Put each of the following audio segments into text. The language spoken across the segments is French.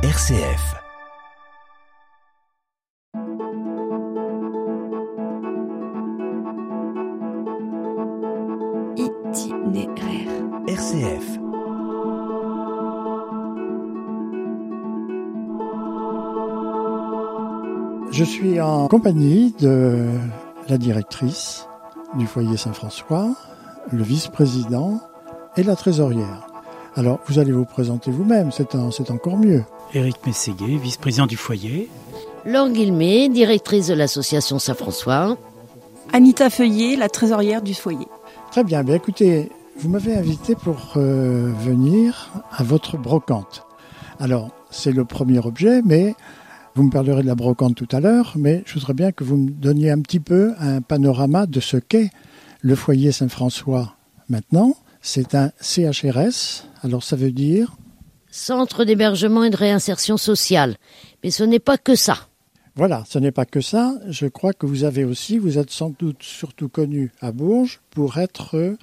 RCF. Itinéraire. RCF. Je suis en compagnie de la directrice du foyer Saint-François, le vice-président et la trésorière. Alors, vous allez vous présenter vous-même, c'est un- c'est encore mieux. Éric Mességuet, vice-président du foyer. Laure Guillemet, directrice de l'association Saint-François. Anita Feuillet, la trésorière du foyer. Très bien, bien écoutez, vous m'avez invité pour euh, venir à votre brocante. Alors, c'est le premier objet, mais vous me parlerez de la brocante tout à l'heure, mais je voudrais bien que vous me donniez un petit peu un panorama de ce qu'est le foyer Saint-François maintenant. C'est un CHRS, alors ça veut dire Centre d'hébergement et de réinsertion sociale. Mais ce n'est pas que ça. Voilà, ce n'est pas que ça. Je crois que vous avez aussi, vous êtes sans doute surtout connu à Bourges pour être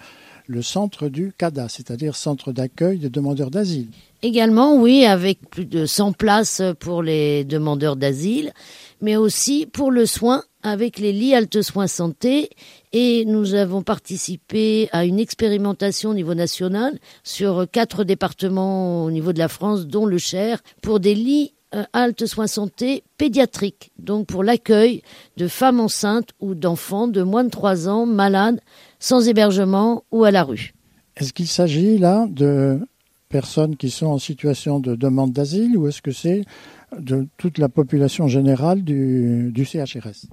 le centre du CADA, c'est-à-dire centre d'accueil des demandeurs d'asile. Également, oui, avec plus de 100 places pour les demandeurs d'asile, mais aussi pour le soin avec les lits halte soins santé. Et nous avons participé à une expérimentation au niveau national sur quatre départements au niveau de la France, dont le Cher, pour des lits euh, halte soins santé pédiatriques, donc pour l'accueil de femmes enceintes ou d'enfants de moins de 3 ans malades, sans hébergement ou à la rue. Est-ce qu'il s'agit là de personnes qui sont en situation de demande d'asile ou est-ce que c'est de toute la population générale du CHRS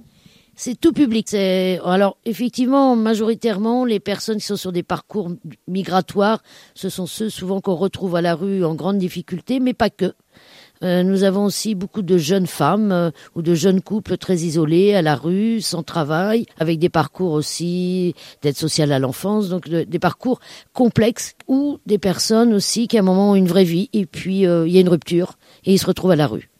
C'est tout public. Alors effectivement majoritairement les personnes qui sont sur des parcours migratoires, ce sont ceux souvent qu'on retrouve à la rue en grande difficulté, mais pas que. Euh, nous avons aussi beaucoup de jeunes femmes euh, ou de jeunes couples très isolés à la rue, sans travail, avec des parcours aussi d'aide sociale à l'enfance, donc de- des parcours complexes ou des personnes aussi qui à un moment ont une vraie vie et puis euh, il y a une rupture et ils se retrouvent à la rue.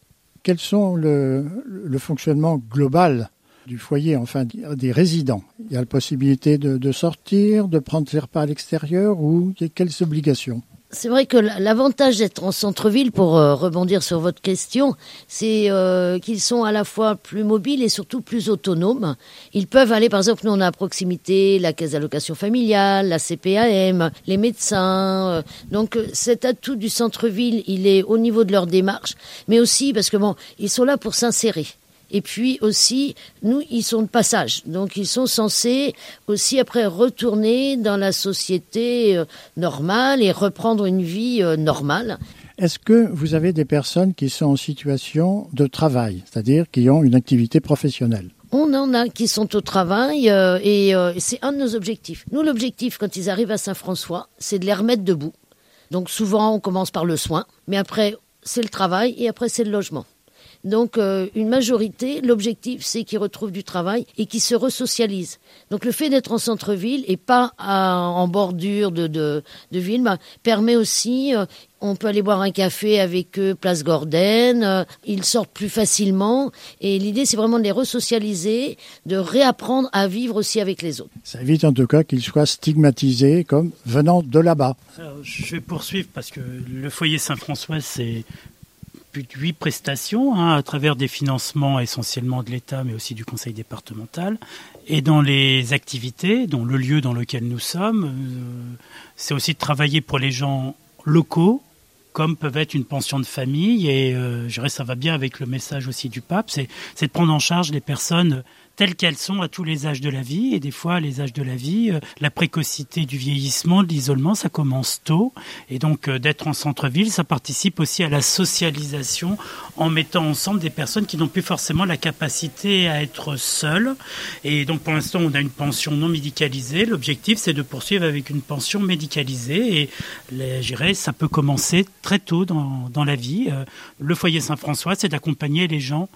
Quels sont le fonctionnement global du foyer, enfin des résidents Il y a la possibilité de, sortir, de prendre ses repas à l'extérieur ou quelles obligations C'est vrai que l'avantage d'être en centre-ville, pour euh, rebondir sur votre question, c'est euh, qu'ils sont à la fois plus mobiles et surtout plus autonomes. Ils peuvent aller, par exemple, nous on a à proximité la caisse d'allocation familiale, la CPAM, les médecins. euh, donc cet atout du centre-ville, il est au niveau de leur démarche, mais aussi parce que bon, ils sont là pour s'insérer. Et puis aussi, nous, ils sont de passage. Donc, ils sont censés aussi après retourner dans la société euh, normale et reprendre une vie euh, normale. Est-ce que vous avez des personnes qui sont en situation de travail, c'est-à-dire qui ont une activité professionnelle? On en a qui sont au travail euh, et euh, c'est un de nos objectifs. Nous, l'objectif, quand ils arrivent à Saint-François, c'est de les remettre debout. Donc, souvent, on commence par le soin, mais après, c'est le travail et après, c'est le logement. Donc, euh, une majorité, l'objectif, c'est qu'ils retrouvent du travail et qu'ils se resocialisent. Donc, le fait d'être en centre-ville et pas à- en bordure de, de, de ville bah, permet aussi, euh, on peut aller boire un café avec eux, place Gordon, euh, ils sortent plus facilement. Et l'idée, c'est vraiment de les resocialiser, de réapprendre à vivre aussi avec les autres. Ça évite en tout cas qu'ils soient stigmatisés comme venant de là-bas. Alors, je vais poursuivre parce que le foyer Saint-François, c'est plus de huit prestations hein, à travers des financements essentiellement de l'État, mais aussi du Conseil départemental. Et dans les activités, dont le lieu dans lequel nous sommes, euh, c'est aussi de travailler pour les gens locaux, comme peuvent être une pension de famille. Et euh, je dirais ça va bien avec le message aussi du pape, c'est de prendre en charge les personnes telles qu'elles sont à tous les âges de la vie. Et des fois, les âges de la vie, euh, la précocité du vieillissement, de l'isolement, ça commence tôt. Et donc, euh, d'être en centre-ville, ça participe aussi à la socialisation en mettant ensemble des personnes qui n'ont plus forcément la capacité à être seules. Et donc, pour l'instant, on a une pension non médicalisée. L'objectif, c'est de poursuivre avec une pension médicalisée. Et je ça peut commencer très tôt dans, dans la vie. Euh, Le foyer Saint-François, c'est d'accompagner les gens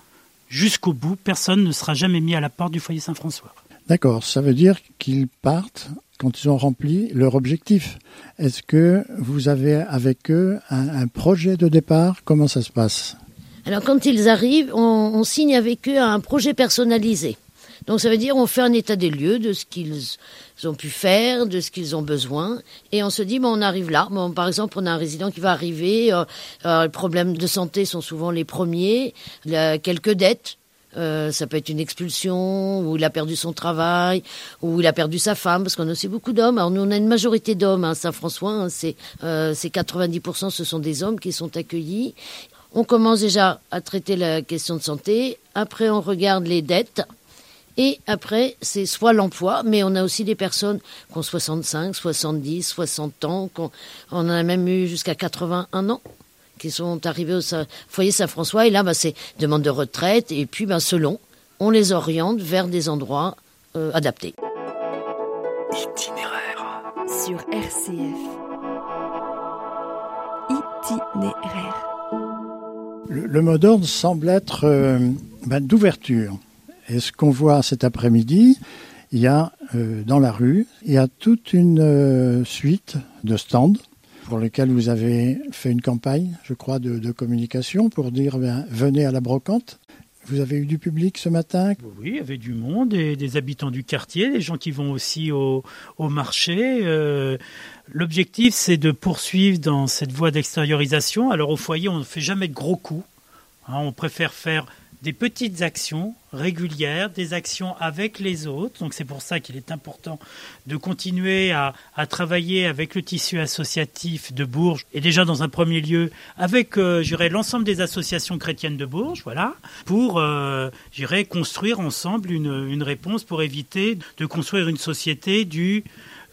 jusqu'au bout. Personne ne sera jamais mis à la porte du foyer Saint-François. D'accord, ça veut dire qu'ils partent quand ils ont rempli leur objectif. Est-ce que vous avez avec eux un, un projet de départ? Comment ça se passe? Alors quand ils arrivent, on, on signe avec eux un projet personnalisé. Donc ça veut dire on fait un état des lieux de ce qu'ils ont pu faire, de ce qu'ils ont besoin, et on se dit bon on arrive là. Bon, par exemple, on a un résident qui va arriver, euh, euh, les problèmes de santé sont souvent les premiers, a quelques dettes. Euh, ça peut être une expulsion, ou il a perdu son travail, ou il a perdu sa femme, parce qu'on a aussi beaucoup d'hommes. Alors nous, on a une majorité d'hommes à Saint-François, hein, c'est euh, 90%, ce sont des hommes qui sont accueillis. On commence déjà à traiter la question de santé, après on regarde les dettes, et après, c'est soit l'emploi, mais on a aussi des personnes qui ont 65, 70, 60 ans, qu'on, on en a même eu jusqu'à 81 ans qui sont arrivés au foyer Saint-François. Et là, bah, c'est demande de retraite. Et puis, bah, selon, on les oriente vers des endroits euh, adaptés. Itinéraire. Sur RCF. Itinéraire. Le, le mot d'ordre semble être euh, bah, d'ouverture. Et ce qu'on voit cet après-midi, il y a euh, dans la rue, il y a toute une euh, suite de stands pour lesquels vous avez fait une campagne, je crois, de, communication pour dire ben, venez à la brocante. Vous avez eu du public ce matin? Oui, il y avait du monde, des habitants du quartier, des gens qui vont aussi au, au marché. Euh, L'objectif, c'est de poursuivre dans cette voie d'extériorisation. Alors au foyer, on ne fait jamais de gros coups. Hein, on préfère faire des petites actions régulières, des actions avec les autres. Donc c'est pour ça qu'il est important de continuer à, travailler avec le tissu associatif de Bourges et déjà dans un premier lieu avec, euh, l'ensemble des associations chrétiennes de Bourges, voilà, pour, euh, construire ensemble une réponse pour éviter de construire une société du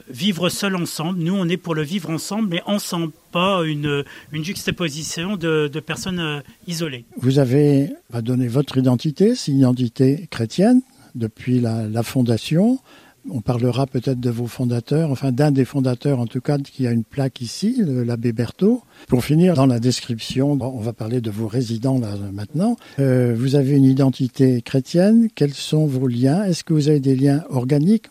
vivre seul ensemble. Nous, on est pour le vivre ensemble, mais ensemble, pas une, une juxtaposition de, personnes euh, isolées. Vous avez donné votre identité, c'est chrétienne depuis la, la fondation. On parlera peut-être de vos fondateurs, enfin d'un des fondateurs en tout cas qui a une plaque ici, l'abbé Berthaud. Pour finir dans la description, on va parler de vos résidents là maintenant. Euh, vous avez une identité chrétienne, quels sont vos liens? Est-ce que vous avez des liens organiques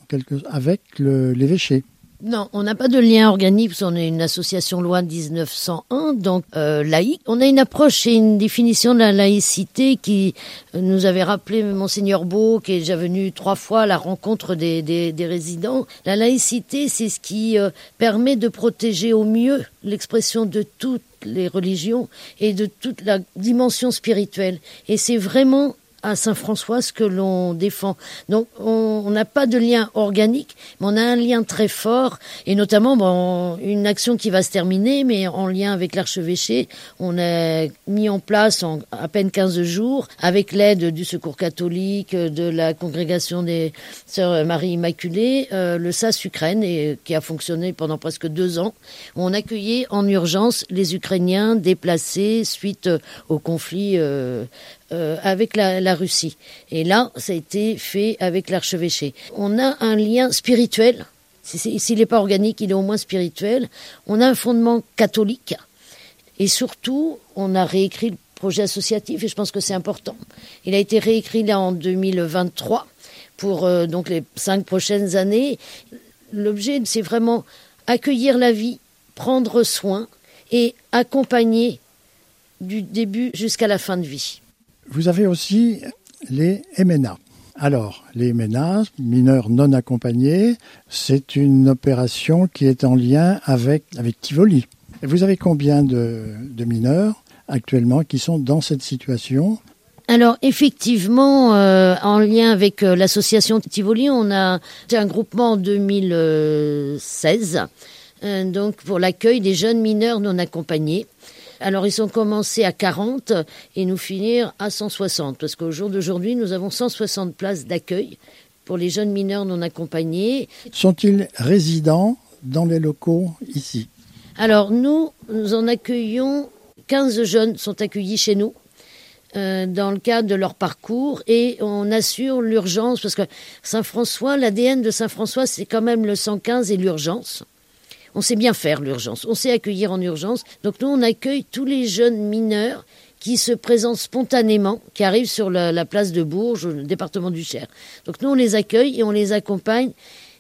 avec l'évêché? Non, on n'a pas de lien organique parce qu'on est une association loi 1901, donc euh, laïque. On a une approche et une définition de la laïcité qui nous avait rappelé monseigneur Beau, qui est déjà venu trois fois à la rencontre des, des, des résidents. La laïcité, c'est ce qui euh, permet de protéger au mieux l'expression de toutes les religions et de toute la dimension spirituelle. Et c'est vraiment à Saint-François ce que l'on défend. Donc on n'a pas de lien organique, mais on a un lien très fort, et notamment bon, une action qui va se terminer, mais en lien avec l'archevêché, on a mis en place en à peine 15 jours, avec l'aide du Secours catholique, de la congrégation des Sœurs Marie Immaculée, euh, le SAS Ukraine, et, qui a fonctionné pendant presque deux ans. On accueillait en urgence les Ukrainiens déplacés suite au conflit euh, euh, avec la, Russie. Et là, ça a été fait avec l'archevêché. On a un lien spirituel. S'il n'est pas organique, il est au moins spirituel. On a un fondement catholique. Et surtout, on a réécrit le projet associatif, et je pense que c'est important. Il a été réécrit là en 2023 pour euh, donc les cinq prochaines années. L'objet, c'est vraiment accueillir la vie, prendre soin et accompagner du début jusqu'à la fin de vie. Vous avez aussi les MNA. Alors, les MNA, mineurs non accompagnés, c'est une opération qui est en lien avec, avec Tivoli. Vous avez combien de, de mineurs actuellement qui sont dans cette situation? Alors effectivement, euh, en lien avec euh, l'association Tivoli, on a un groupement en 2016, euh, donc pour l'accueil des jeunes mineurs non accompagnés. Alors ils ont commencé à 40 et nous finir à 160 parce qu'au jour d'aujourd'hui nous avons 160 places d'accueil pour les jeunes mineurs non accompagnés. Sont-ils résidents dans les locaux ici? Alors nous, nous en accueillons 15 jeunes sont accueillis chez nous. Euh, dans le cadre de leur parcours et on assure l'urgence parce que Saint-François, l'ADN de Saint-François, c'est quand même le 115 et l'urgence on sait bien faire l'urgence, on sait accueillir en urgence. Donc nous, on accueille tous les jeunes mineurs qui se présentent spontanément, qui arrivent sur la, place de Bourges, le département du Cher. Donc nous, on les accueille et on les accompagne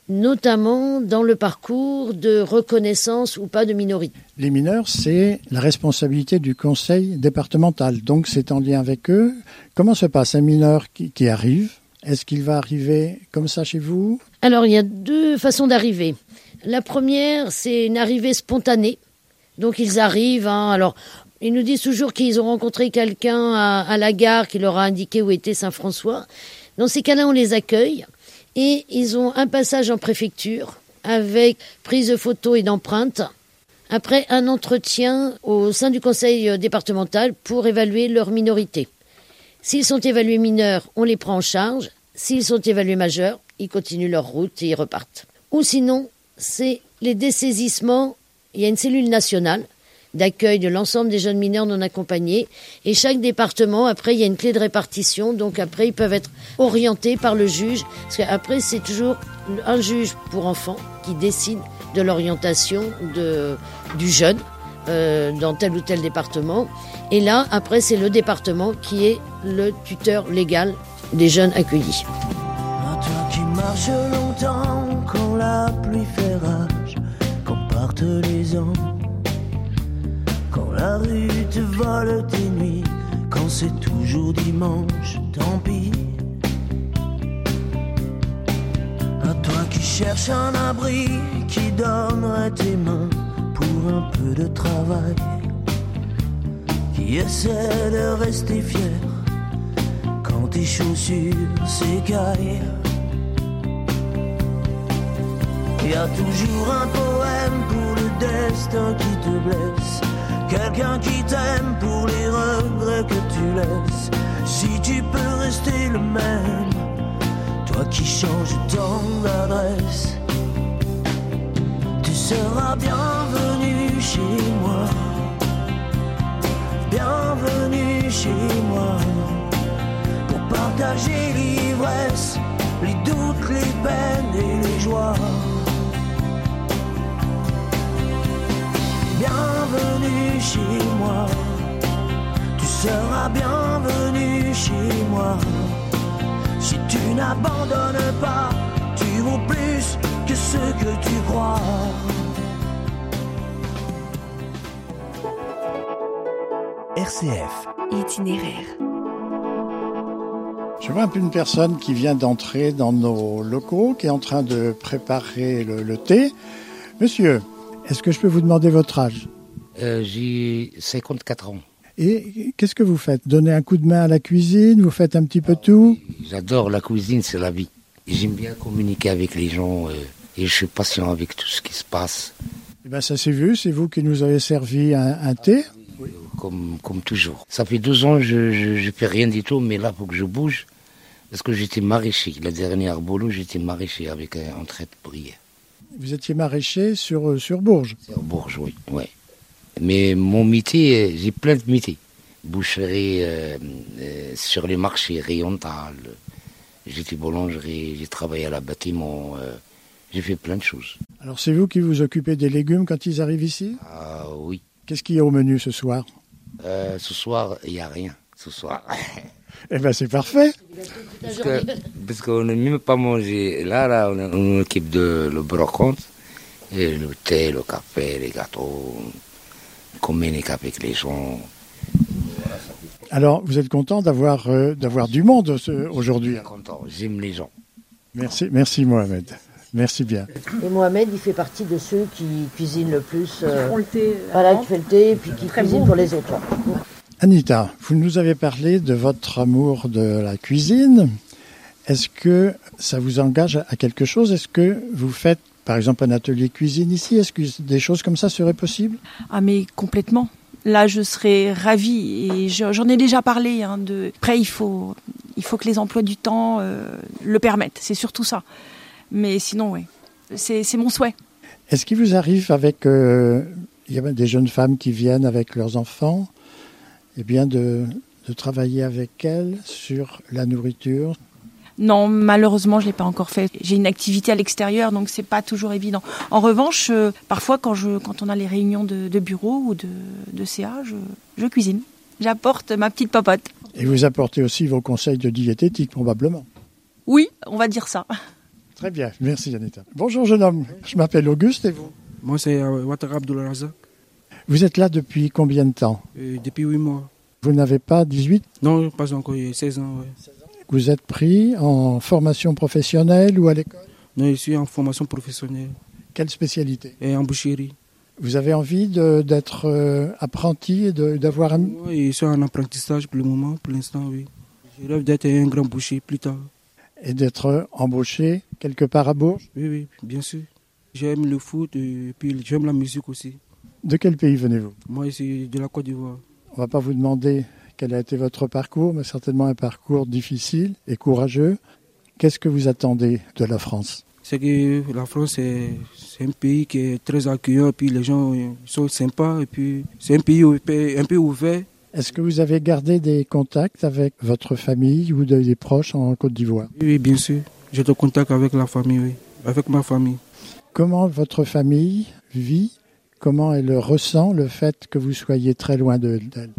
notamment dans le parcours de reconnaissance ou pas de minorité. Les mineurs, c'est la responsabilité du conseil départemental, donc c'est en lien avec eux. Comment se passe un mineur qui, qui arrive? Est-ce qu'il va arriver comme ça chez vous? Alors, il y a deux façons d'arriver. La première, c'est une arrivée spontanée. Donc, ils arrivent. hein, alors, ils nous disent toujours qu'ils ont rencontré quelqu'un à, à la gare qui leur a indiqué où était Saint-François. Dans ces cas-là, on les accueille et ils ont un passage en préfecture avec prise de photos et d'empreintes. Après, un entretien au sein du conseil euh, départemental pour évaluer leur minorité. S'ils sont évalués mineurs, on les prend en charge. S'ils sont évalués majeurs, ils continuent leur route et ils repartent. Ou sinon, c'est les dessaisissements. Il y a une cellule nationale d'accueil de l'ensemble des jeunes mineurs non accompagnés. Et chaque département, après, il y a une clé de répartition. Donc après, ils peuvent être orientés par le juge. Parce qu'après, c'est toujours un juge pour enfants qui décide de l'orientation du jeune euh, dans tel ou tel département. Et là, après, c'est le département qui est le tuteur légal des jeunes accueillis. Les ans, quand la rue te vole tes nuits, quand c'est toujours dimanche, tant pis. À toi qui cherches un abri, qui donnerait tes mains pour un peu de travail, qui essaie de rester fier quand tes chaussures s'écaillent. Y a toujours un poème pour destin qui te blesse, quelqu'un qui t'aime pour les regrets que tu laisses. Si tu peux rester le même, toi qui changes tant d'adresse, tu seras bienvenu chez moi, bienvenue chez moi pour partager l'ivresse, les doutes, les peines et les joies. Bienvenue chez moi, tu seras bienvenu chez moi. Si tu n'abandonnes pas, tu vaux plus que ce que tu crois. RCF. Itinéraire. Je vois un peu une personne qui vient d'entrer dans nos locaux, qui est en train de préparer le, le thé. Monsieur, est-ce que je peux vous demander votre âge Euh, J'ai 54 ans. Et qu'est-ce que vous faites? Donner un coup de main à la cuisine Vous faites un petit peu tout? J'adore la cuisine, c'est la vie. J'aime bien communiquer avec les gens euh, et je suis patient avec tout ce qui se passe, Eh ben, Ça s'est vu, c'est vous qui nous avez servi un, un thé? euh, comme, comme toujours. Ça fait deux ans, je je, je fais rien du tout, mais là, faut que je bouge. Parce que j'étais maraîcher. La dernière boulot, j'étais maraîcher avec un, un trait de prière. Vous étiez maraîcher sur, euh, sur Bourges. En Bourges, oui. Ouais. Mais mon métier, euh, j'ai plein de métiers. Boucherie, euh, euh, sur les marchés, rayontal. J'étais boulangerie, j'ai travaillé à la bâtiment. euh, j'ai fait plein de choses. Alors c'est vous qui vous occupez des légumes quand ils arrivent ici? Ah oui. Qu'est-ce qu'il y a au menu ce soir? Ce soir, il n'y a rien. Ce soir. Eh ben c'est parfait. parce que- parce qu'on n'a même pas mangé. Là, là, on, on occupe de le brocante. Et le thé, le café, les gâteaux. On communique avec les gens. Alors vous êtes content d'avoir euh, d'avoir du monde ce- aujourd'hui? hein Content. J'aime les gens. Merci, merci Mohamed. Merci bien. Et Mohamed, il fait partie de ceux qui cuisinent le plus. euh, font le thé. voilà, qui fait le thé et puis qui Très cuisine bon. pour les autres. Anita, vous nous avez parlé de votre amour de la cuisine. Est-ce que ça vous engage à quelque chose? Est-ce que vous faites, par exemple, un atelier cuisine ici? Est-ce que des choses comme ça seraient possibles? Ah mais complètement. Là, je serais ravie et je- j'en ai déjà parlé. Hein, de... Après, il faut, il faut que les emplois du temps euh, le permettent. C'est surtout ça. Mais sinon, oui, c'est c'est mon souhait. Est-ce qu'il vous arrive avec euh, il y a des jeunes femmes qui viennent avec leurs enfants, eh bien de, de travailler avec elles sur la nourriture Non, malheureusement, je l'ai pas encore fait. J'ai une activité à l'extérieur, donc c'est pas toujours évident. En revanche, euh, parfois, quand je, quand on a les réunions de, de bureau ou de, de CA, je, je cuisine. J'apporte ma petite popote. Et vous apportez aussi vos conseils de diététique probablement. Oui, on va dire ça. Très bien, merci Anita. Bonjour jeune homme, je m'appelle Auguste et vous Moi, c'est euh, Ouattara Abdullah Razak, Vous êtes là depuis combien de temps euh, depuis 8 mois. Vous n'avez pas 18 Non, pas encore, il y a 16 ans. ouais. Vous êtes pris en formation professionnelle ou à l'école Non, je suis en formation professionnelle Quelle spécialité? Et en boucherie. Vous avez envie d'être euh, apprenti et d'avoir un... Oui, je suis en apprentissage pour le moment, pour l'instant, oui. Je rêve d'être un grand boucher plus tard. et d'être embauché quelque part à Bourges? Oui, oui, bien sûr. J'aime le foot et puis j'aime la musique aussi. De quel pays venez-vous? Moi, je suis de la Côte d'Ivoire. On va pas vous demander quel a été votre parcours, mais certainement un parcours difficile et courageux. Qu'est-ce que vous attendez de la France? C'est que la France, c'est un pays qui est très accueillant, et puis les gens sont sympas, et puis c'est un pays un peu ouvert. Est-ce que vous avez gardé des contacts avec votre famille ou de- des proches en Côte d'Ivoire? Oui, bien sûr. J'ai de contact avec la famille, oui. Avec ma famille. Comment votre famille vit Comment elle ressent le fait que vous soyez très loin de- d'elle?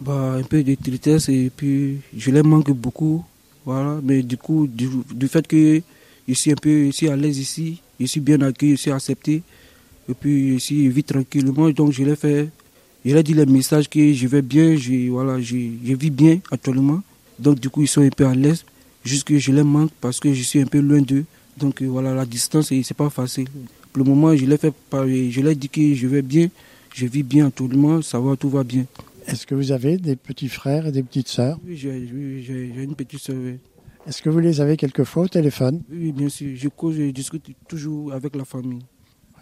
Bah, un peu de tristesse, et puis je les manque beaucoup. Voilà. Mais du coup, du, fait que je suis un peu à l'aise ici, je suis bien accueilli, je suis accepté, et puis ici, je vis tranquillement, donc je l'ai fait. Je leur ai dit les messages que je vais bien, je, voilà, je, vis bien actuellement. Donc du coup, ils sont un peu à l'aise. Juste que je les manque parce que je suis un peu loin d'eux. Donc euh, voilà, la distance, c'est pas facile. Pour le moment, je l'ai fait, par- je leur ai dit que je vais bien, je vis bien actuellement, ça va, tout va bien. Est-ce que vous avez des petits frères et des petites sœurs? Oui, j'ai une petite sœur. Est-ce que vous les avez quelquefois au téléphone? Oui, bien sûr. Je cause, je discute toujours avec la famille.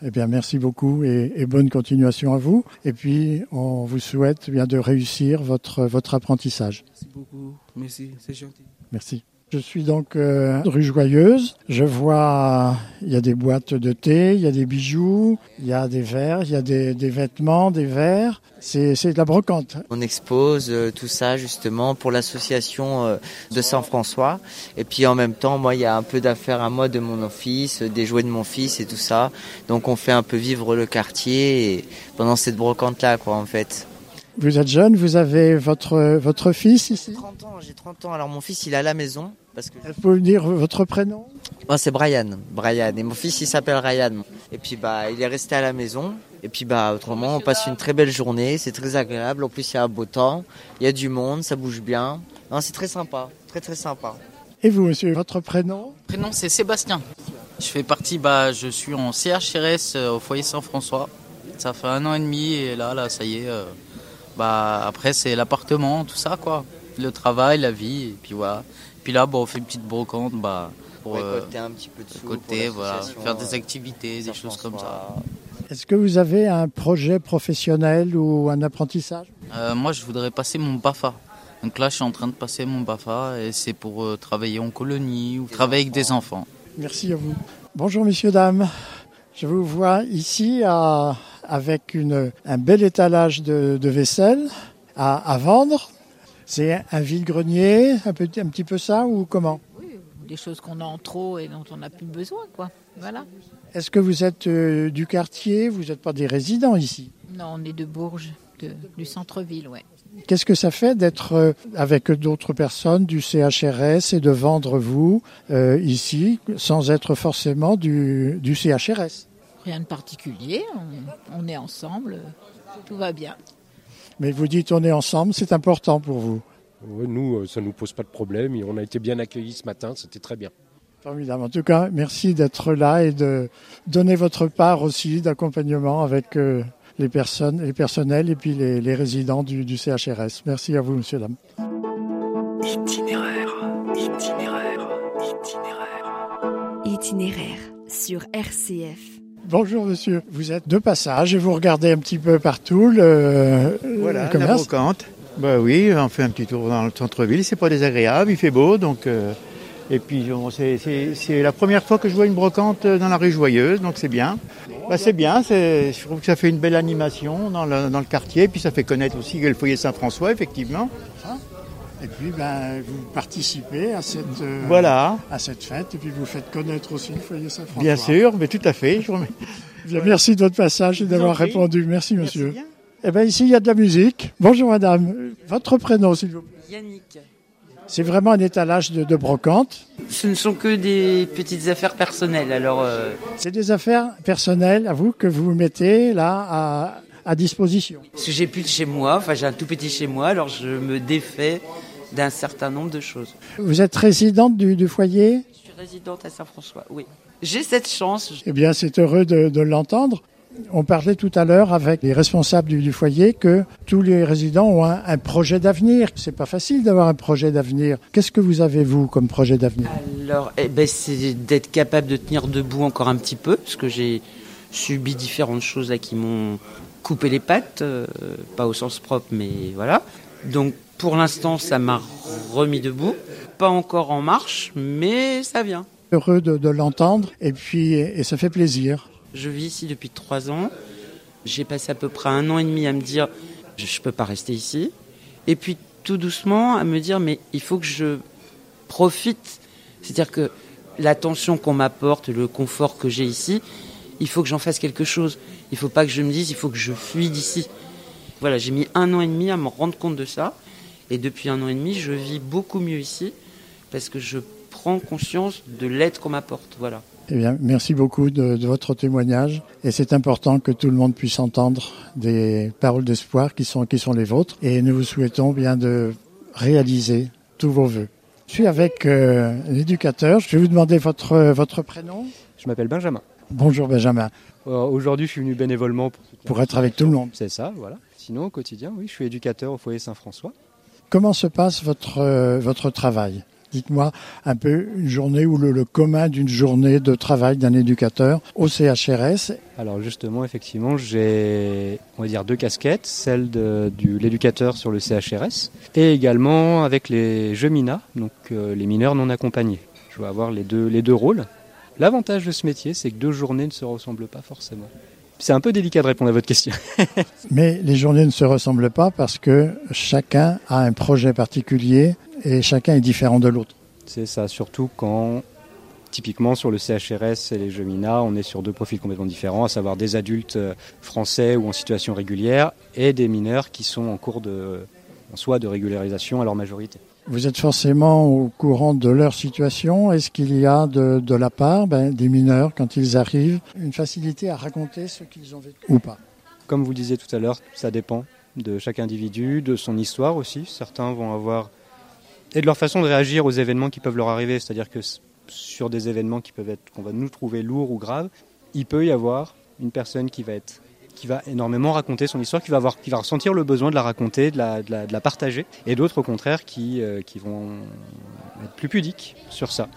Eh bien, merci beaucoup et, et bonne continuation à vous. Et puis, on vous souhaite bien de réussir votre, votre apprentissage. Merci beaucoup. Merci, c'est gentil. Merci. Je suis donc euh, rue Joyeuse. Je vois, il y a des boîtes de thé, il y a des bijoux, il y a des verres, il y a des, vêtements, des verres. C'est c'est de la brocante. On expose euh, tout ça justement pour l'association euh, de Saint-François. Et puis en même temps, moi, il y a un peu d'affaires à moi de mon fils, des jouets de mon fils et tout ça. Donc on fait un peu vivre le quartier pendant cette brocante-là, quoi, en fait. Vous êtes jeune, vous avez votre, votre fils ici 30 ans, j'ai 30 ans. Alors mon fils, il est à la maison. Parce que... Vous pouvez me dire votre prénom Moi, c'est Brian. Brian. Et mon fils, il s'appelle Ryan. Et puis, bah, il est resté à la maison. Et puis, bah, autrement, on passe une très belle journée. C'est très agréable. En plus, il y a un beau temps. Il y a du monde. Ça bouge bien. Non, c'est très sympa. Très, très sympa. Et vous, monsieur, votre prénom Prénom, c'est Sébastien. Je fais partie, bah, je suis en CHRS euh, au foyer Saint-François. Ça fait un an et demi et là, là, ça y est. euh, bah, après, c'est l'appartement, tout ça, quoi. Le travail, la vie, et puis voilà. Puis là, bah, on fait une petite brocante, bah, pour euh, côté un petit peu de sous. côté, pour voilà, l'association, faire des euh, activités, des choses comme ça. Est-ce que vous avez un projet professionnel ou un apprentissage? Euh, moi, je voudrais passer mon BAFA. Donc là, je suis en train de passer mon BAFA et c'est pour euh, travailler en colonie ou travailler avec des enfants. Merci à vous. Bonjour messieurs, dames. Je vous vois ici à- avec une, un bel étalage de, de vaisselle à, à vendre. C'est un vide-grenier, un, petit- un petit peu ça ou comment? Des choses qu'on a en trop et dont on n'a plus besoin, quoi. Voilà. Est-ce que vous êtes euh, du quartier? Vous n'êtes pas des résidents ici? Non, on est de Bourges, de- du centre-ville, ouais. Qu'est-ce que ça fait d'être euh, avec d'autres personnes du CHRS et de vendre vous euh, ici sans être forcément du, du CHRS Rien de particulier, on, on est ensemble, tout va bien. Mais vous dites on est ensemble, c'est important pour vous. Nous, euh, ça ne nous pose pas de problème et on a été bien accueillis ce matin, c'était très bien. Formidable. En tout cas, merci d'être là et de donner votre part aussi d'accompagnement avec euh, les personnes, les personnels et puis les, les résidents du, du CHRS. Merci à vous, monsieur, dame. Itinéraire, itinéraire, itinéraire. Itinéraire sur RCF. Bonjour, monsieur. Vous êtes de passage et vous regardez un petit peu partout le, Voilà, le commerce. brocante. Bah oui, on fait un petit tour dans le centre-ville. C'est pas désagréable, il fait beau, donc. euh, et puis bon, c'est- la première fois que je vois une brocante dans la rue Joyeuse, donc c'est bien. Bah, c'est bien, je trouve que ça fait une belle animation dans le, dans le quartier, puis ça fait connaître aussi le foyer Saint-François, effectivement. Et puis, ben, vous participez à cette, euh, Voilà. à cette fête et puis vous faites connaître aussi le foyer Saint-François. Bien sûr, mais tout à fait. Je vous remercie. Bien, Merci de votre passage et d'avoir répondu. Merci, monsieur. Eh ben, ici, il y a de la musique. Bonjour, madame. Votre prénom, s'il vous plaît. Yannick. C'est vraiment un étalage de, de brocante. Ce ne sont que des petites affaires personnelles, alors euh, C'est des affaires personnelles à vous que vous mettez là à, à disposition. parce que j'ai plus de chez moi, enfin j'ai un tout petit chez moi, alors je me défais d'un certain nombre de choses. Vous êtes résidente du, foyer? Je suis résidente à Saint-François, oui. J'ai cette chance. Eh bien, c'est heureux de, l'entendre. On parlait tout à l'heure avec les responsables du, foyer que tous les résidents ont un, projet d'avenir. C'est pas facile d'avoir un projet d'avenir. Qu'est-ce que vous avez vous comme projet d'avenir? Alors, eh ben, c'est d'être capable de tenir debout encore un petit peu, parce que j'ai subi différentes choses là qui m'ont coupé les pattes, euh, pas au sens propre, mais voilà. Donc pour l'instant, ça m'a remis debout. Pas encore en marche, mais ça vient. Heureux de, l'entendre et puis et ça fait plaisir. Je vis ici depuis trois ans. J'ai passé à peu près un an et demi à me dire je ne peux pas rester ici. Et puis tout doucement à me dire mais il faut que je profite. C'est-à-dire que l'attention qu'on m'apporte, le confort que j'ai ici, il faut que j'en fasse quelque chose. Il ne faut pas que je me dise il faut que je fuis d'ici. Voilà, j'ai mis un an et demi à me rendre compte de ça. Et depuis un an et demi, je vis beaucoup mieux ici parce que je prends conscience de l'aide qu'on m'apporte. Voilà. Eh bien, merci beaucoup de, votre témoignage. Et c'est important que tout le monde puisse entendre des paroles d'espoir qui sont, qui sont les vôtres. Et nous vous souhaitons bien de réaliser tous vos voeux. Je suis avec euh, l'éducateur. Je vais vous demander votre, votre prénom. Je m'appelle Benjamin. Bonjour Benjamin. Euh, aujourd'hui, je suis venu bénévolement pour, pour être avec tout le monde. C'est ça, voilà. Sinon, au quotidien, oui, je suis éducateur au foyer Saint-François. Comment se passe votre, euh, votre travail? Dites-moi un peu une journée ou le, commun d'une journée de travail d'un éducateur au CHRS. Alors justement, effectivement, j'ai on va dire deux casquettes, celle de l'éducateur sur le CHRS et également avec les jeux donc euh, les mineurs non accompagnés. Je vais avoir les deux, les deux rôles. L'avantage de ce métier, c'est que deux journées ne se ressemblent pas forcément. C'est un peu délicat de répondre à votre question. Mais les journées ne se ressemblent pas parce que chacun a un projet particulier et chacun est différent de l'autre. C'est ça, surtout quand, typiquement sur le CHRS et les jeux MINA, on est sur deux profils complètement différents, à savoir des adultes euh, français ou en situation régulière et des mineurs qui sont en cours de, en soi de régularisation à leur majorité. Vous êtes forcément au courant de leur situation. Est-ce qu'il y a de, la part ben, des mineurs, quand ils arrivent, une facilité à raconter ce qu'ils ont vécu ou pas? Comme vous disiez tout à l'heure, ça dépend de chaque individu, de son histoire aussi. Certains vont avoir... et de leur façon de réagir aux événements qui peuvent leur arriver. C'est-à-dire que sur des événements qui peuvent être, qu'on va nous trouver lourds ou graves, il peut y avoir une personne qui va être qui va énormément raconter son histoire, qui va, avoir, qui va ressentir le besoin de la raconter, de la, de la, partager, et d'autres au contraire qui, euh, qui vont être plus pudiques sur ça.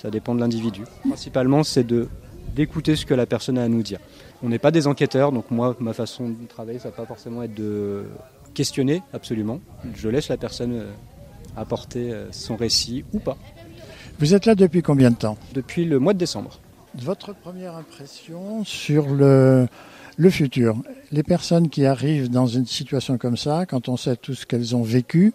Ça dépend de l'individu. Principalement, c'est de d'écouter ce que la personne a à nous dire. On n'est pas des enquêteurs, donc moi, ma façon de travailler, ça va pas forcément être de questionner, absolument. Je laisse la personne euh, apporter euh, son récit ou pas. Vous êtes là depuis combien de temps? Depuis le mois de décembre. Votre première impression sur le, le futur. Les personnes qui arrivent dans une situation comme ça, quand on sait tout ce qu'elles ont vécu,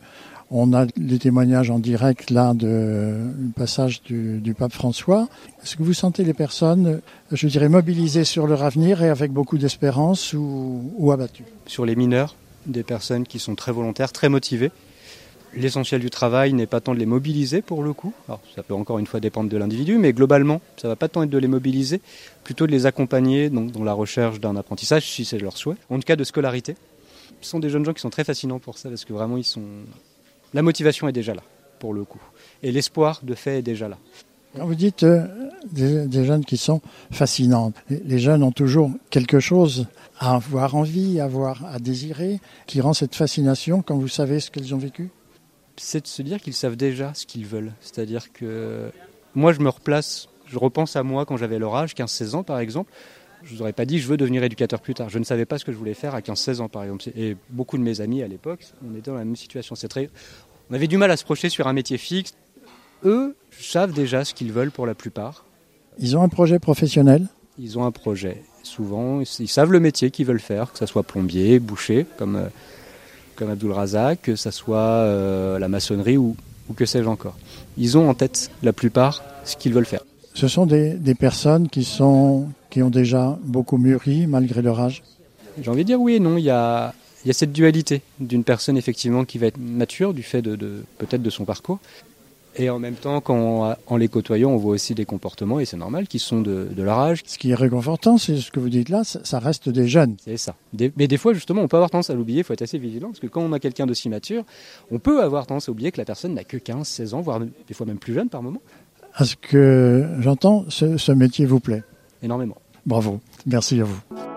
on a les témoignages en direct là de du passage du, pape François. Est-ce que vous sentez les personnes, je dirais, mobilisées sur leur avenir et avec beaucoup d'espérance ou, ou abattues? Sur les mineurs, des personnes qui sont très volontaires, très motivées, L'essentiel du travail n'est pas tant de les mobiliser pour le coup. Alors, ça peut encore une fois dépendre de l'individu, mais globalement, ça va pas tant être de les mobiliser, plutôt de les accompagner dans la recherche d'un apprentissage, si c'est leur souhait, en tout cas de scolarité. Ce sont des jeunes gens qui sont très fascinants pour ça, parce que vraiment, ils sont. La motivation est déjà là, pour le coup. Et l'espoir, de fait, est déjà là. vous dites euh, des, jeunes qui sont fascinants. Les jeunes ont toujours quelque chose à avoir envie, à avoir à désirer, qui rend cette fascination quand vous savez ce qu'ils ont vécu? C'est de se dire qu'ils savent déjà ce qu'ils veulent. C'est-à-dire que moi, je me replace, je repense à moi quand j'avais leur âge, 15-16 ans par exemple. Je ne vous aurais pas dit je veux devenir éducateur plus tard. Je ne savais pas ce que je voulais faire à 15-16 ans par exemple. Et beaucoup de mes amis à l'époque, on était dans la même situation. C'est très... On avait du mal à se projeter sur un métier fixe. Eux savent déjà ce qu'ils veulent pour la plupart. Ils ont un projet professionnel? Ils ont un projet. Souvent, ils savent le métier qu'ils veulent faire, que ce soit plombier, boucher, comme euh, comme Abdul Razak, que ce soit euh, la maçonnerie ou, que sais-je encore. Ils ont en tête, la plupart, ce qu'ils veulent faire. Ce sont des, personnes qui, sont, qui ont déjà beaucoup mûri malgré leur âge J'ai envie de dire oui et non. Il y a, il y a cette dualité d'une personne effectivement qui va être mature du fait de, peut-être de son parcours Et en même temps, quand en les côtoyant, on voit aussi des comportements, et c'est normal, qui sont de, de leur âge. Ce qui est réconfortant, c'est ce que vous dites là, ça reste des jeunes. C'est ça. mais des fois, justement, on peut avoir tendance à l'oublier, il faut être assez vigilant, parce que quand on a quelqu'un d'aussi mature, on peut avoir tendance à oublier que la personne n'a que 15, 16 ans, voire des fois même plus jeune par moment. À ce que j'entends, ce, ce métier vous plaît Énormément. Bravo. Merci à vous.